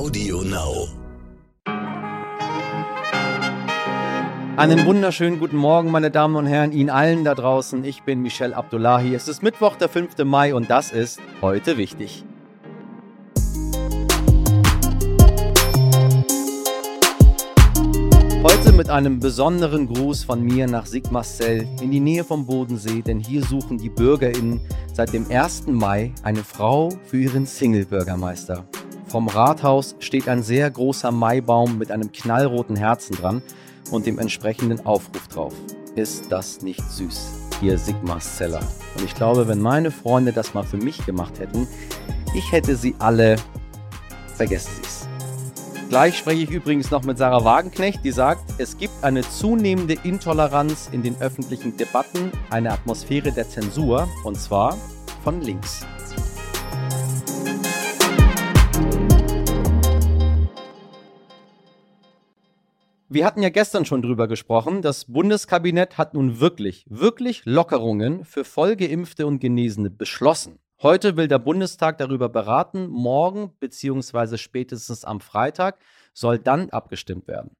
Audio Now. Einen wunderschönen guten Morgen, meine Damen und Herren, Ihnen allen da draußen. Ich bin Michel Abdullahi. Es ist Mittwoch, der 5. Mai und das ist heute wichtig. Heute mit einem besonderen Gruß von mir nach Sigmarsell in die Nähe vom Bodensee, denn hier suchen die BürgerInnen seit dem 1. Mai eine Frau für ihren Single-Bürgermeister. Vom Rathaus steht ein sehr großer Maibaum mit einem knallroten Herzen dran und dem entsprechenden Aufruf drauf. Ist das nicht süß? Hier Sigmarseller. Und ich glaube, wenn meine Freunde das mal für mich gemacht hätten, ich hätte sie alle, vergessen sie es. Gleich spreche ich übrigens noch mit Sarah Wagenknecht, die sagt, es gibt eine zunehmende Intoleranz in den öffentlichen Debatten, eine Atmosphäre der Zensur, und zwar von links. Wir hatten ja gestern schon drüber gesprochen. Das Bundeskabinett hat nun wirklich, wirklich Lockerungen für vollgeimpfte und Genesene beschlossen. Heute will der Bundestag darüber beraten. Morgen bzw. spätestens am Freitag soll dann abgestimmt werden.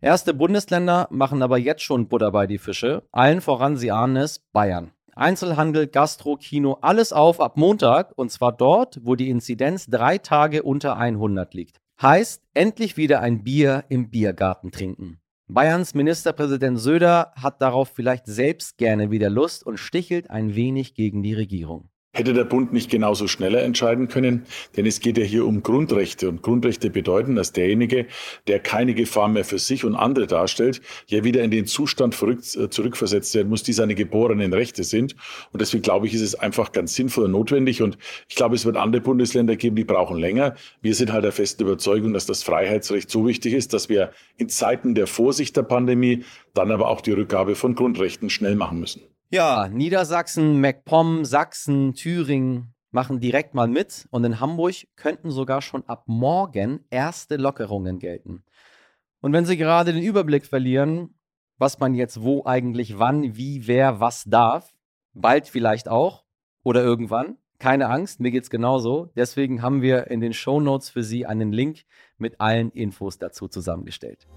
Erste Bundesländer machen aber jetzt schon Butter bei die Fische. Allen voran, Sie ahnen es, Bayern. Einzelhandel, Gastro, Kino, alles auf ab Montag und zwar dort, wo die Inzidenz drei Tage unter 100 liegt. Heißt, endlich wieder ein Bier im Biergarten trinken. Bayerns Ministerpräsident Söder hat darauf vielleicht selbst gerne wieder Lust und stichelt ein wenig gegen die Regierung. Hätte der Bund nicht genauso schneller entscheiden können? Denn es geht ja hier um Grundrechte. Und Grundrechte bedeuten, dass derjenige, der keine Gefahr mehr für sich und andere darstellt, ja wieder in den Zustand äh, zurückversetzt werden muss, die seine geborenen Rechte sind. Und deswegen glaube ich, ist es einfach ganz sinnvoll und notwendig. Und ich glaube, es wird andere Bundesländer geben, die brauchen länger. Wir sind halt der festen Überzeugung, dass das Freiheitsrecht so wichtig ist, dass wir in Zeiten der Vorsicht der Pandemie dann aber auch die Rückgabe von Grundrechten schnell machen müssen. Ja, Niedersachsen, MacPom, Sachsen, Thüringen machen direkt mal mit und in Hamburg könnten sogar schon ab morgen erste Lockerungen gelten. Und wenn Sie gerade den Überblick verlieren, was man jetzt wo eigentlich wann, wie, wer, was darf, bald vielleicht auch oder irgendwann, keine Angst, mir geht's genauso. Deswegen haben wir in den Show Notes für Sie einen Link mit allen Infos dazu zusammengestellt.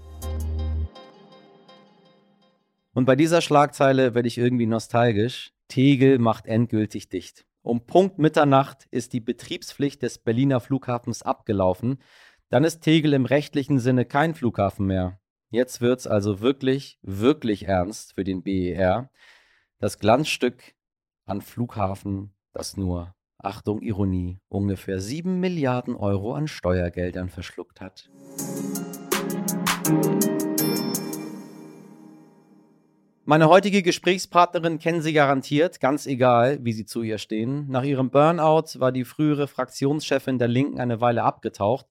Und bei dieser Schlagzeile werde ich irgendwie nostalgisch. Tegel macht endgültig dicht. Um Punkt Mitternacht ist die Betriebspflicht des Berliner Flughafens abgelaufen. Dann ist Tegel im rechtlichen Sinne kein Flughafen mehr. Jetzt wird's also wirklich, wirklich ernst für den BER. Das Glanzstück an Flughafen, das nur, Achtung, Ironie, ungefähr 7 Milliarden Euro an Steuergeldern verschluckt hat. Meine heutige Gesprächspartnerin kennen Sie garantiert, ganz egal, wie Sie zu ihr stehen. Nach ihrem Burnout war die frühere Fraktionschefin der Linken eine Weile abgetaucht.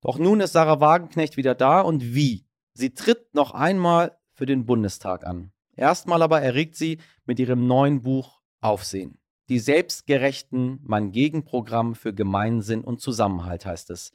Doch nun ist Sarah Wagenknecht wieder da und wie? Sie tritt noch einmal für den Bundestag an. Erstmal aber erregt sie mit ihrem neuen Buch Aufsehen. Die selbstgerechten Mein Gegenprogramm für Gemeinsinn und Zusammenhalt heißt es.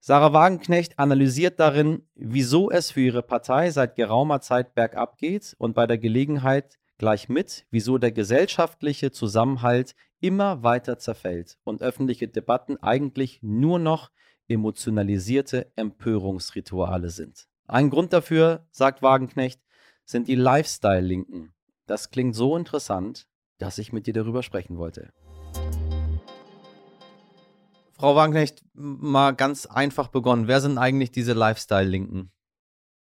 Sarah Wagenknecht analysiert darin, wieso es für ihre Partei seit geraumer Zeit bergab geht und bei der Gelegenheit gleich mit, wieso der gesellschaftliche Zusammenhalt immer weiter zerfällt und öffentliche Debatten eigentlich nur noch emotionalisierte Empörungsrituale sind. Ein Grund dafür, sagt Wagenknecht, sind die Lifestyle-Linken. Das klingt so interessant, dass ich mit dir darüber sprechen wollte. Frau Wagenknecht, mal ganz einfach begonnen. Wer sind eigentlich diese Lifestyle-Linken?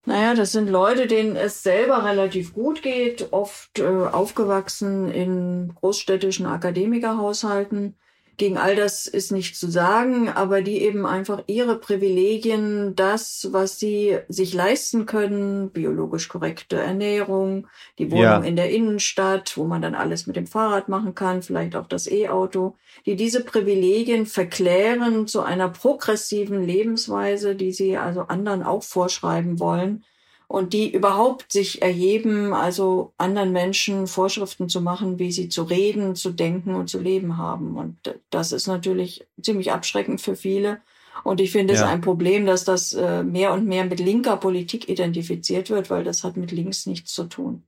Naja, das sind Leute, denen es selber relativ gut geht, oft äh, aufgewachsen in großstädtischen Akademikerhaushalten, gegen all das ist nicht zu sagen, aber die eben einfach ihre Privilegien, das, was sie sich leisten können, biologisch korrekte Ernährung, die Wohnung ja. in der Innenstadt, wo man dann alles mit dem Fahrrad machen kann, vielleicht auch das E-Auto, die diese Privilegien verklären zu einer progressiven Lebensweise, die sie also anderen auch vorschreiben wollen und die überhaupt sich erheben, also anderen Menschen Vorschriften zu machen, wie sie zu reden, zu denken und zu leben haben. Und das ist natürlich ziemlich abschreckend für viele. Und ich finde ja. es ein Problem, dass das äh, mehr und mehr mit linker Politik identifiziert wird, weil das hat mit links nichts zu tun.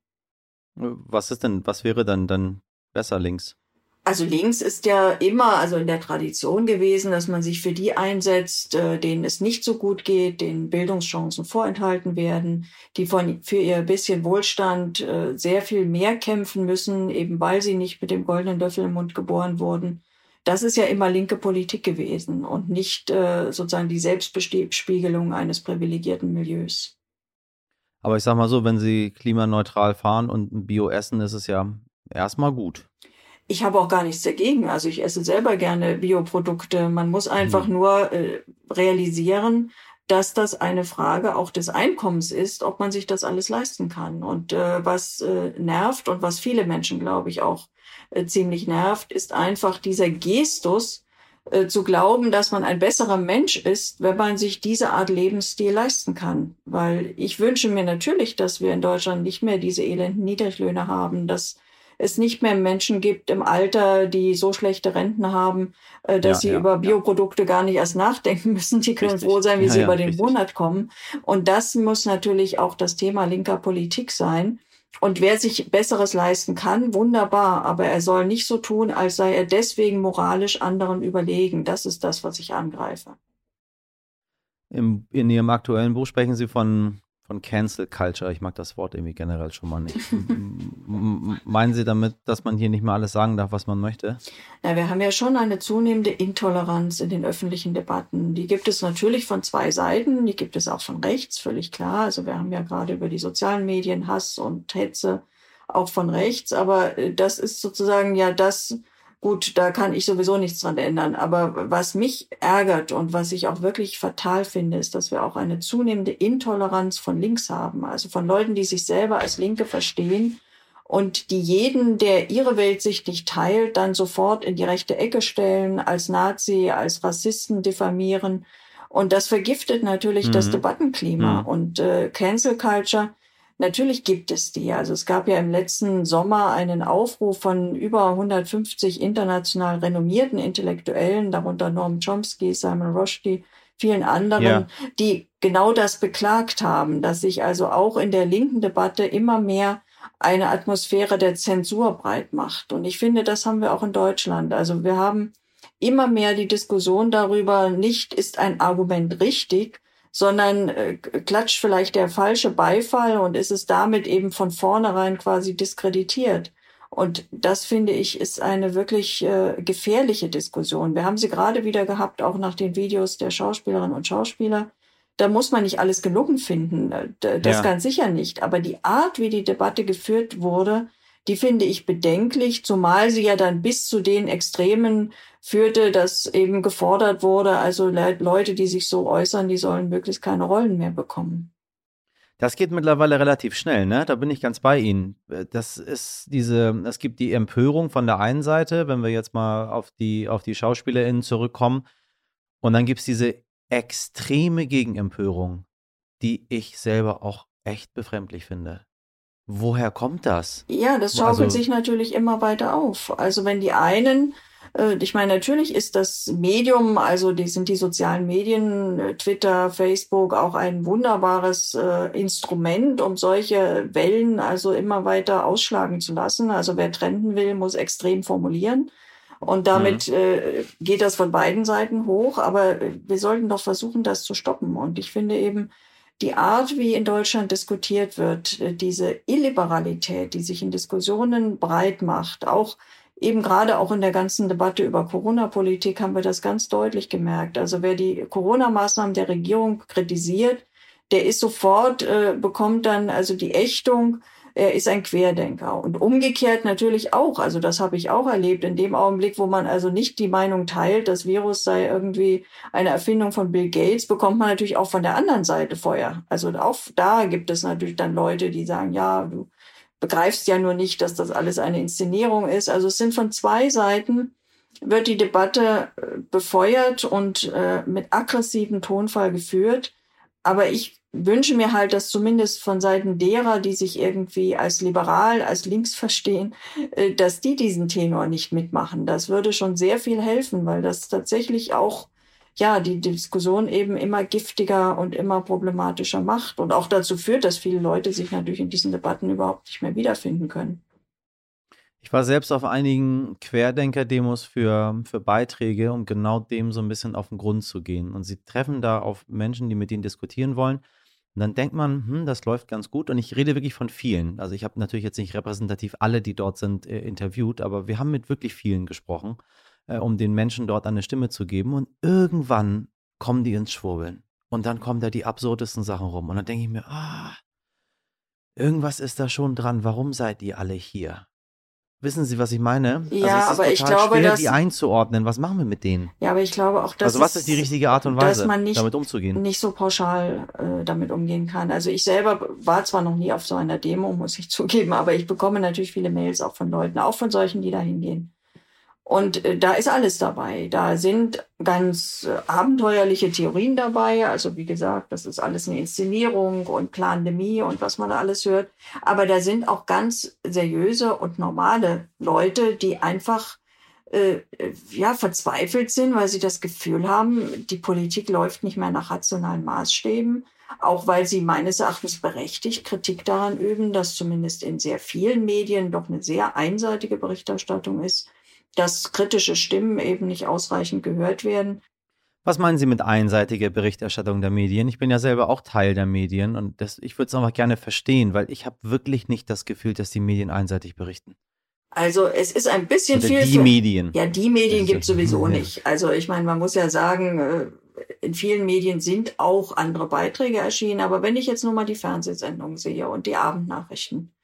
Was ist denn, was wäre dann dann besser links? Also links ist ja immer, also in der Tradition gewesen, dass man sich für die einsetzt, äh, denen es nicht so gut geht, denen Bildungschancen vorenthalten werden, die von, für ihr bisschen Wohlstand äh, sehr viel mehr kämpfen müssen, eben weil sie nicht mit dem goldenen Löffel im Mund geboren wurden. Das ist ja immer linke Politik gewesen und nicht äh, sozusagen die Selbstbespiegelung eines privilegierten Milieus. Aber ich sag mal so, wenn Sie klimaneutral fahren und Bio essen, ist es ja erstmal gut ich habe auch gar nichts dagegen. Also ich esse selber gerne Bioprodukte. Man muss einfach mhm. nur äh, realisieren, dass das eine Frage auch des Einkommens ist, ob man sich das alles leisten kann. Und äh, was äh, nervt und was viele Menschen, glaube ich, auch äh, ziemlich nervt, ist einfach dieser Gestus, äh, zu glauben, dass man ein besserer Mensch ist, wenn man sich diese Art Lebensstil leisten kann. Weil ich wünsche mir natürlich, dass wir in Deutschland nicht mehr diese elenden Niedriglöhne haben, dass es nicht mehr Menschen gibt im Alter, die so schlechte Renten haben, äh, dass ja, sie ja, über Bioprodukte ja. gar nicht erst nachdenken müssen. Die können richtig. froh sein, wie sie über den richtig. Monat kommen. Und das muss natürlich auch das Thema linker Politik sein. Und wer sich Besseres leisten kann, wunderbar, aber er soll nicht so tun, als sei er deswegen moralisch anderen überlegen. Das ist das, was ich angreife. Im, in Ihrem aktuellen Buch sprechen Sie von von Cancel Culture. Ich mag das Wort irgendwie generell schon mal nicht. Meinen Sie damit, dass man hier nicht mehr alles sagen darf, was man möchte? Ja, wir haben ja schon eine zunehmende Intoleranz in den öffentlichen Debatten. Die gibt es natürlich von zwei Seiten. Die gibt es auch von rechts, völlig klar. Also wir haben ja gerade über die sozialen Medien Hass und Hetze auch von rechts. Aber äh, das ist sozusagen ja das, Gut, da kann ich sowieso nichts dran ändern. Aber was mich ärgert und was ich auch wirklich fatal finde, ist, dass wir auch eine zunehmende Intoleranz von links haben. Also von Leuten, die sich selber als Linke verstehen und die jeden, der ihre Weltsicht nicht teilt, dann sofort in die rechte Ecke stellen, als Nazi, als Rassisten diffamieren. Und das vergiftet natürlich mhm. das Debattenklima. Mhm. Und äh, Cancel Culture Natürlich gibt es die. Also es gab ja im letzten Sommer einen Aufruf von über 150 international renommierten Intellektuellen, darunter Norm Chomsky, Simon Rushdie, vielen anderen, ja. die genau das beklagt haben, dass sich also auch in der linken Debatte immer mehr eine Atmosphäre der Zensur breit macht. Und ich finde, das haben wir auch in Deutschland. Also wir haben immer mehr die Diskussion darüber, nicht ist ein Argument richtig, sondern äh, klatscht vielleicht der falsche Beifall und ist es damit eben von vornherein quasi diskreditiert. Und das finde ich ist eine wirklich äh, gefährliche Diskussion. Wir haben sie gerade wieder gehabt, auch nach den Videos der Schauspielerinnen und Schauspieler. Da muss man nicht alles gelungen finden, äh, das ja. ganz sicher nicht. Aber die Art, wie die Debatte geführt wurde, die finde ich bedenklich, zumal sie ja dann bis zu den Extremen führte, dass eben gefordert wurde, also Leute, die sich so äußern, die sollen möglichst keine Rollen mehr bekommen. Das geht mittlerweile relativ schnell, ne? Da bin ich ganz bei Ihnen. Das ist diese, es gibt die Empörung von der einen Seite, wenn wir jetzt mal auf die, auf die SchauspielerInnen zurückkommen. Und dann gibt es diese extreme Gegenempörung, die ich selber auch echt befremdlich finde. Woher kommt das? Ja, das schaukelt also, sich natürlich immer weiter auf. Also wenn die einen, ich meine, natürlich ist das Medium, also die sind die sozialen Medien, äh, Twitter, Facebook auch ein wunderbares äh, Instrument, um solche Wellen also immer weiter ausschlagen zu lassen. Also wer trenden will, muss extrem formulieren. Und damit mhm. äh, geht das von beiden Seiten hoch. Aber wir sollten doch versuchen, das zu stoppen. Und ich finde eben, die Art, wie in Deutschland diskutiert wird, äh, diese Illiberalität, die sich in Diskussionen breit macht, auch eben gerade auch in der ganzen Debatte über Corona-Politik haben wir das ganz deutlich gemerkt. Also wer die Corona-Maßnahmen der Regierung kritisiert, der ist sofort, äh, bekommt dann also die Ächtung, er ist ein Querdenker. Und umgekehrt natürlich auch. Also das habe ich auch erlebt. In dem Augenblick, wo man also nicht die Meinung teilt, das Virus sei irgendwie eine Erfindung von Bill Gates, bekommt man natürlich auch von der anderen Seite Feuer. Also auch da gibt es natürlich dann Leute, die sagen, ja, du begreifst ja nur nicht, dass das alles eine Inszenierung ist. Also es sind von zwei Seiten wird die Debatte äh, befeuert und äh, mit aggressivem Tonfall geführt. Aber ich wünsche mir halt, dass zumindest von Seiten derer, die sich irgendwie als liberal, als links verstehen, äh, dass die diesen Tenor nicht mitmachen. Das würde schon sehr viel helfen, weil das tatsächlich auch ja, die Diskussion eben immer giftiger und immer problematischer macht und auch dazu führt, dass viele Leute sich natürlich in diesen Debatten überhaupt nicht mehr wiederfinden können. Ich war selbst auf einigen Querdenker-Demos für, für Beiträge, um genau dem so ein bisschen auf den Grund zu gehen. Und sie treffen da auf Menschen, die mit ihnen diskutieren wollen. Und dann denkt man, hm, das läuft ganz gut. Und ich rede wirklich von vielen. Also ich habe natürlich jetzt nicht repräsentativ alle, die dort sind, äh, interviewt, aber wir haben mit wirklich vielen gesprochen, äh, um den Menschen dort eine Stimme zu geben. Und irgendwann kommen die ins Schwurbeln. Und dann kommen da die absurdesten Sachen rum. Und dann denke ich mir, ah, irgendwas ist da schon dran. Warum seid ihr alle hier? Wissen Sie, was ich meine? Ja, also aber ich glaube, schwer, dass die einzuordnen. Was machen wir mit denen? Ja, aber ich glaube auch, dass also was ist die richtige Art und Weise, nicht, damit umzugehen? Nicht so pauschal äh, damit umgehen kann. Also ich selber war zwar noch nie auf so einer Demo, muss ich zugeben, aber ich bekomme natürlich viele Mails auch von Leuten, auch von solchen, die da hingehen. Und äh, da ist alles dabei. Da sind ganz äh, abenteuerliche Theorien dabei. Also wie gesagt, das ist alles eine Inszenierung und Plandemie und was man da alles hört. Aber da sind auch ganz seriöse und normale Leute, die einfach äh, ja verzweifelt sind, weil sie das Gefühl haben, die Politik läuft nicht mehr nach rationalen Maßstäben. Auch weil sie meines Erachtens berechtigt Kritik daran üben, dass zumindest in sehr vielen Medien doch eine sehr einseitige Berichterstattung ist dass kritische Stimmen eben nicht ausreichend gehört werden. Was meinen Sie mit einseitiger Berichterstattung der Medien? Ich bin ja selber auch Teil der Medien und das, ich würde es einfach gerne verstehen, weil ich habe wirklich nicht das Gefühl, dass die Medien einseitig berichten. Also es ist ein bisschen Oder viel. Die für, Medien. Ja, die Medien gibt es sowieso nicht. Also ich meine, man muss ja sagen, äh, in vielen Medien sind auch andere Beiträge erschienen, aber wenn ich jetzt nur mal die Fernsehsendungen sehe und die Abendnachrichten,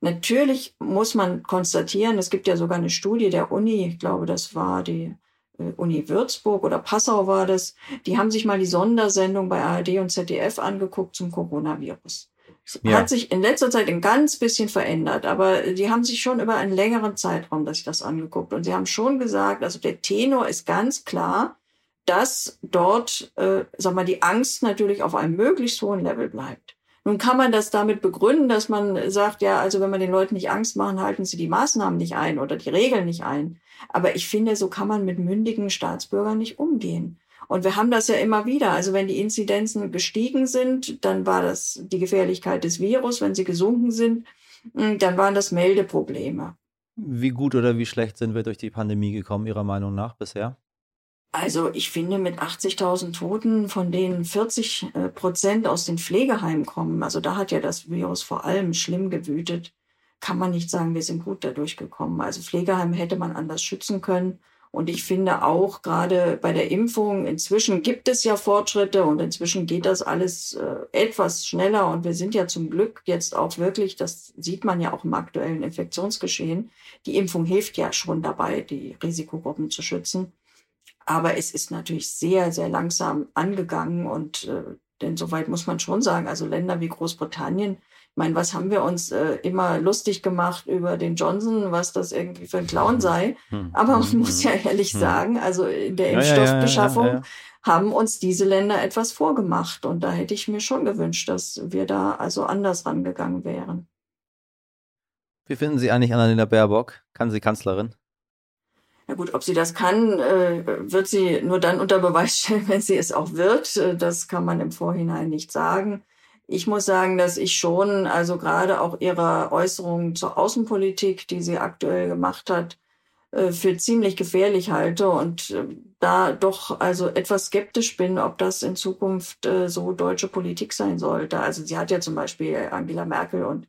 Natürlich muss man konstatieren, es gibt ja sogar eine Studie der Uni, ich glaube, das war die äh, Uni Würzburg oder Passau war das, die haben sich mal die Sondersendung bei ARD und ZDF angeguckt zum Coronavirus. Ja. Hat sich in letzter Zeit ein ganz bisschen verändert, aber die haben sich schon über einen längeren Zeitraum dass ich das angeguckt und sie haben schon gesagt, also der Tenor ist ganz klar, dass dort, äh, sag mal, die Angst natürlich auf einem möglichst hohen Level bleibt. Nun kann man das damit begründen, dass man sagt, ja, also wenn man den Leuten nicht Angst machen, halten sie die Maßnahmen nicht ein oder die Regeln nicht ein. Aber ich finde, so kann man mit mündigen Staatsbürgern nicht umgehen. Und wir haben das ja immer wieder. Also wenn die Inzidenzen gestiegen sind, dann war das die Gefährlichkeit des Virus. Wenn sie gesunken sind, hm, dann waren das Meldeprobleme. Wie gut oder wie schlecht sind wir durch die Pandemie gekommen, Ihrer Meinung nach bisher? Also ich finde, mit 80.000 Toten, von denen 40 äh, Prozent aus den Pflegeheimen kommen, also da hat ja das Virus vor allem schlimm gewütet, kann man nicht sagen, wir sind gut dadurch gekommen. Also Pflegeheime hätte man anders schützen können. Und ich finde auch gerade bei der Impfung, inzwischen gibt es ja Fortschritte und inzwischen geht das alles äh, etwas schneller. Und wir sind ja zum Glück jetzt auch wirklich, das sieht man ja auch im aktuellen Infektionsgeschehen, die Impfung hilft ja schon dabei, die Risikogruppen zu schützen. Aber es ist natürlich sehr, sehr langsam angegangen und äh, denn soweit muss man schon sagen, also Länder wie Großbritannien, ich meine, was haben wir uns äh, immer lustig gemacht über den Johnson, was das irgendwie für ein Clown mhm. sei. Hm. Aber man hm. muss ja ehrlich sagen, also in der Impfstoffbeschaffung ja, ja, ja, haben uns diese Länder etwas vorgemacht. Und da hätte ich mir schon gewünscht, dass wir da also anders rangegangen wären. Wie finden Sie eigentlich Annalena Baerbock? Kann sie Kanzlerin? Na gut, ob sie das kann, äh, wird sie nur dann unter Beweis stellen, wenn sie es auch wird. Äh, das kann man im Vorhinein nicht sagen. Ich muss sagen, dass ich schon, also gerade auch ihre Äußerungen zur Außenpolitik, die sie aktuell gemacht hat, äh, für ziemlich gefährlich halte und da doch also etwas skeptisch bin, ob das in Zukunft so deutsche Politik sein sollte. Also sie hat ja zum Beispiel Angela Merkel und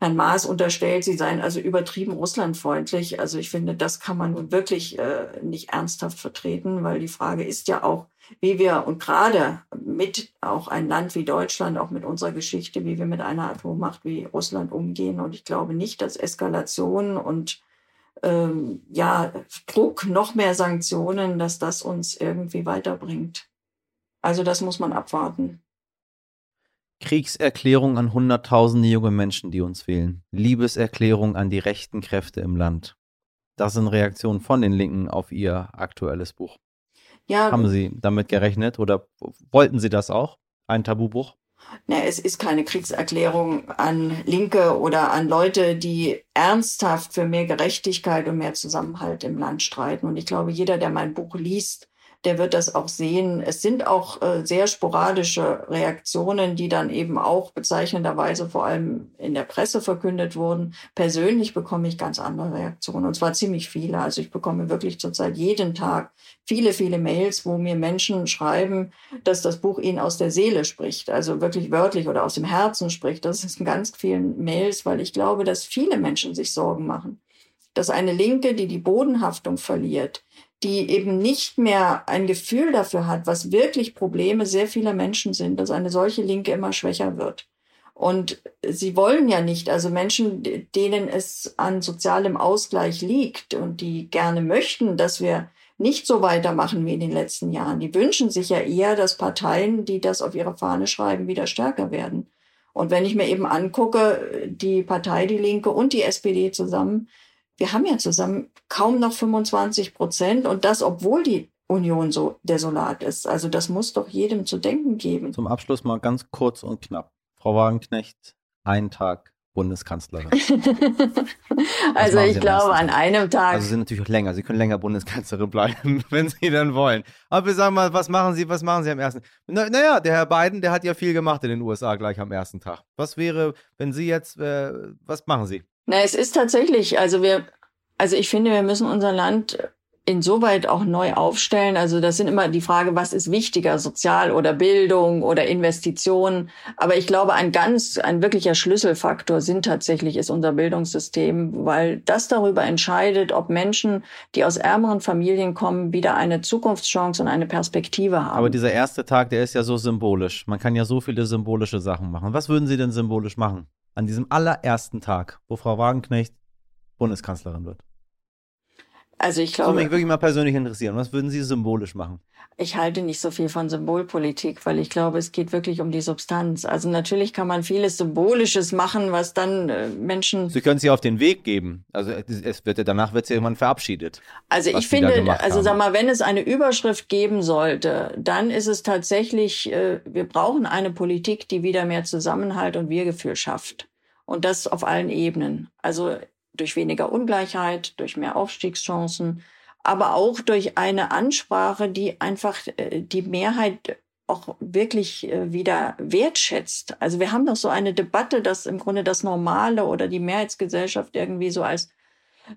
Herrn Maas unterstellt, sie seien also übertrieben russlandfreundlich. Also ich finde, das kann man nun wirklich äh, nicht ernsthaft vertreten, weil die Frage ist ja auch, wie wir und gerade mit auch ein Land wie Deutschland, auch mit unserer Geschichte, wie wir mit einer Atommacht wie Russland umgehen. Und ich glaube nicht, dass Eskalation und ähm, ja Druck, noch mehr Sanktionen, dass das uns irgendwie weiterbringt. Also das muss man abwarten. Kriegserklärung an Hunderttausende junge Menschen, die uns wählen. Liebeserklärung an die rechten Kräfte im Land. Das sind Reaktionen von den Linken auf ihr aktuelles Buch. Ja, Haben Sie damit gerechnet oder wollten Sie das auch? Ein Tabubruch? Ne, es ist keine Kriegserklärung an Linke oder an Leute, die ernsthaft für mehr Gerechtigkeit und mehr Zusammenhalt im Land streiten. Und ich glaube, jeder, der mein Buch liest, der wird das auch sehen. Es sind auch äh, sehr sporadische Reaktionen, die dann eben auch bezeichnenderweise vor allem in der Presse verkündet wurden. Persönlich bekomme ich ganz andere Reaktionen und zwar ziemlich viele. Also ich bekomme wirklich zurzeit jeden Tag viele, viele Mails, wo mir Menschen schreiben, dass das Buch ihnen aus der Seele spricht, also wirklich wörtlich oder aus dem Herzen spricht. Das ist in ganz vielen Mails, weil ich glaube, dass viele Menschen sich Sorgen machen dass eine Linke, die die Bodenhaftung verliert, die eben nicht mehr ein Gefühl dafür hat, was wirklich Probleme sehr vieler Menschen sind, dass eine solche Linke immer schwächer wird. Und sie wollen ja nicht, also Menschen, denen es an sozialem Ausgleich liegt und die gerne möchten, dass wir nicht so weitermachen wie in den letzten Jahren. Die wünschen sich ja eher, dass Parteien, die das auf ihre Fahne schreiben, wieder stärker werden. Und wenn ich mir eben angucke, die Partei Die Linke und die SPD zusammen, wir haben ja zusammen kaum noch 25 Prozent und das, obwohl die Union so desolat ist. Also das muss doch jedem zu denken geben. Zum Abschluss mal ganz kurz und knapp. Frau Wagenknecht, ein Tag Bundeskanzlerin. also ich glaube an einem Tag. Also Sie sind natürlich auch länger. Sie können länger Bundeskanzlerin bleiben, wenn Sie dann wollen. Aber wir sagen mal, was machen Sie, was machen Sie am ersten? Na, naja, der Herr Biden, der hat ja viel gemacht in den USA gleich am ersten Tag. Was wäre, wenn Sie jetzt, äh, was machen Sie? Na, es ist tatsächlich, also wir, also ich finde, wir müssen unser Land insoweit auch neu aufstellen. Also das sind immer die Frage, was ist wichtiger, Sozial- oder Bildung oder Investitionen. Aber ich glaube, ein ganz, ein wirklicher Schlüsselfaktor sind tatsächlich ist unser Bildungssystem, weil das darüber entscheidet, ob Menschen, die aus ärmeren Familien kommen, wieder eine Zukunftschance und eine Perspektive haben. Aber dieser erste Tag, der ist ja so symbolisch. Man kann ja so viele symbolische Sachen machen. Was würden Sie denn symbolisch machen? An diesem allerersten Tag, wo Frau Wagenknecht Bundeskanzlerin wird. Also ich glaube. Das würde mich wirklich mal persönlich interessieren. Was würden Sie symbolisch machen? Ich halte nicht so viel von Symbolpolitik, weil ich glaube, es geht wirklich um die Substanz. Also natürlich kann man vieles Symbolisches machen, was dann äh, Menschen. Sie können sie auf den Weg geben. Also es wird ja danach wird sie irgendwann verabschiedet. Also ich finde, also sag mal, wenn es eine Überschrift geben sollte, dann ist es tatsächlich, äh, wir brauchen eine Politik, die wieder mehr Zusammenhalt und Wir-Gefühl schafft. Und das auf allen Ebenen. Also durch weniger Ungleichheit, durch mehr Aufstiegschancen, aber auch durch eine Ansprache, die einfach äh, die Mehrheit auch wirklich äh, wieder wertschätzt. Also wir haben doch so eine Debatte, dass im Grunde das Normale oder die Mehrheitsgesellschaft irgendwie so als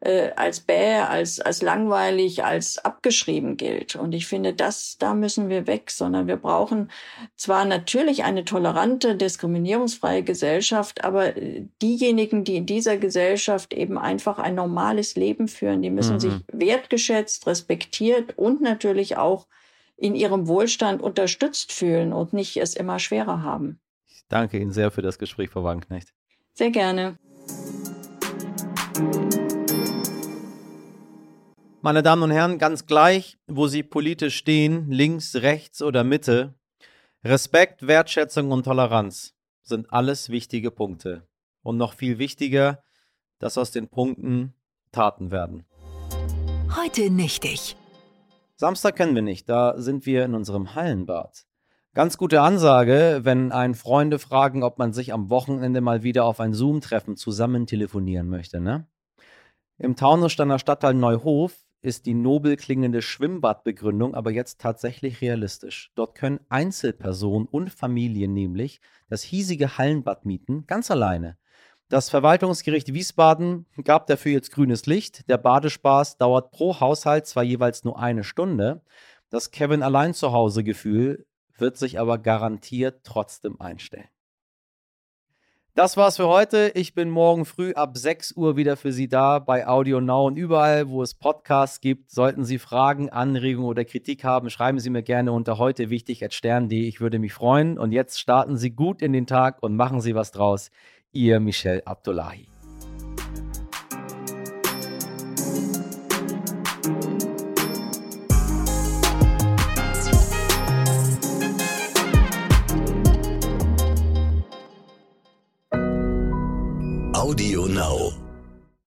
äh, als bäh, als, als langweilig, als abgeschrieben gilt. Und ich finde, das, da müssen wir weg, sondern wir brauchen zwar natürlich eine tolerante, diskriminierungsfreie Gesellschaft, aber äh, diejenigen, die in dieser Gesellschaft eben einfach ein normales Leben führen, die müssen mhm. sich wertgeschätzt, respektiert und natürlich auch in ihrem Wohlstand unterstützt fühlen und nicht es immer schwerer haben. Ich danke Ihnen sehr für das Gespräch, Frau Wagenknecht. Sehr gerne. Meine Damen und Herren, ganz gleich, wo Sie politisch stehen, links, rechts oder Mitte, Respekt, Wertschätzung und Toleranz sind alles wichtige Punkte. Und noch viel wichtiger, dass aus den Punkten Taten werden. Heute nicht ich. Samstag kennen wir nicht, da sind wir in unserem Hallenbad. Ganz gute Ansage, wenn ein Freunde fragen, ob man sich am Wochenende mal wieder auf ein Zoom-Treffen zusammen telefonieren möchte, ne? Im Taunussteiner Stadtteil Neuhof ist die nobel klingende Schwimmbadbegründung aber jetzt tatsächlich realistisch. Dort können Einzelpersonen und Familien nämlich das hiesige Hallenbad mieten, ganz alleine. Das Verwaltungsgericht Wiesbaden gab dafür jetzt grünes Licht. Der Badespaß dauert pro Haushalt zwar jeweils nur eine Stunde. Das Kevin allein zu Hause Gefühl wird sich aber garantiert trotzdem einstellen. Das war's für heute. Ich bin morgen früh ab 6 Uhr wieder für Sie da bei Audio Now und überall, wo es Podcasts gibt. Sollten Sie Fragen, Anregungen oder Kritik haben, schreiben Sie mir gerne unter heute wichtig stern.de. Ich würde mich freuen. Und jetzt starten Sie gut in den Tag und machen Sie was draus. Ihr Michel Abdullahi. Audio Now.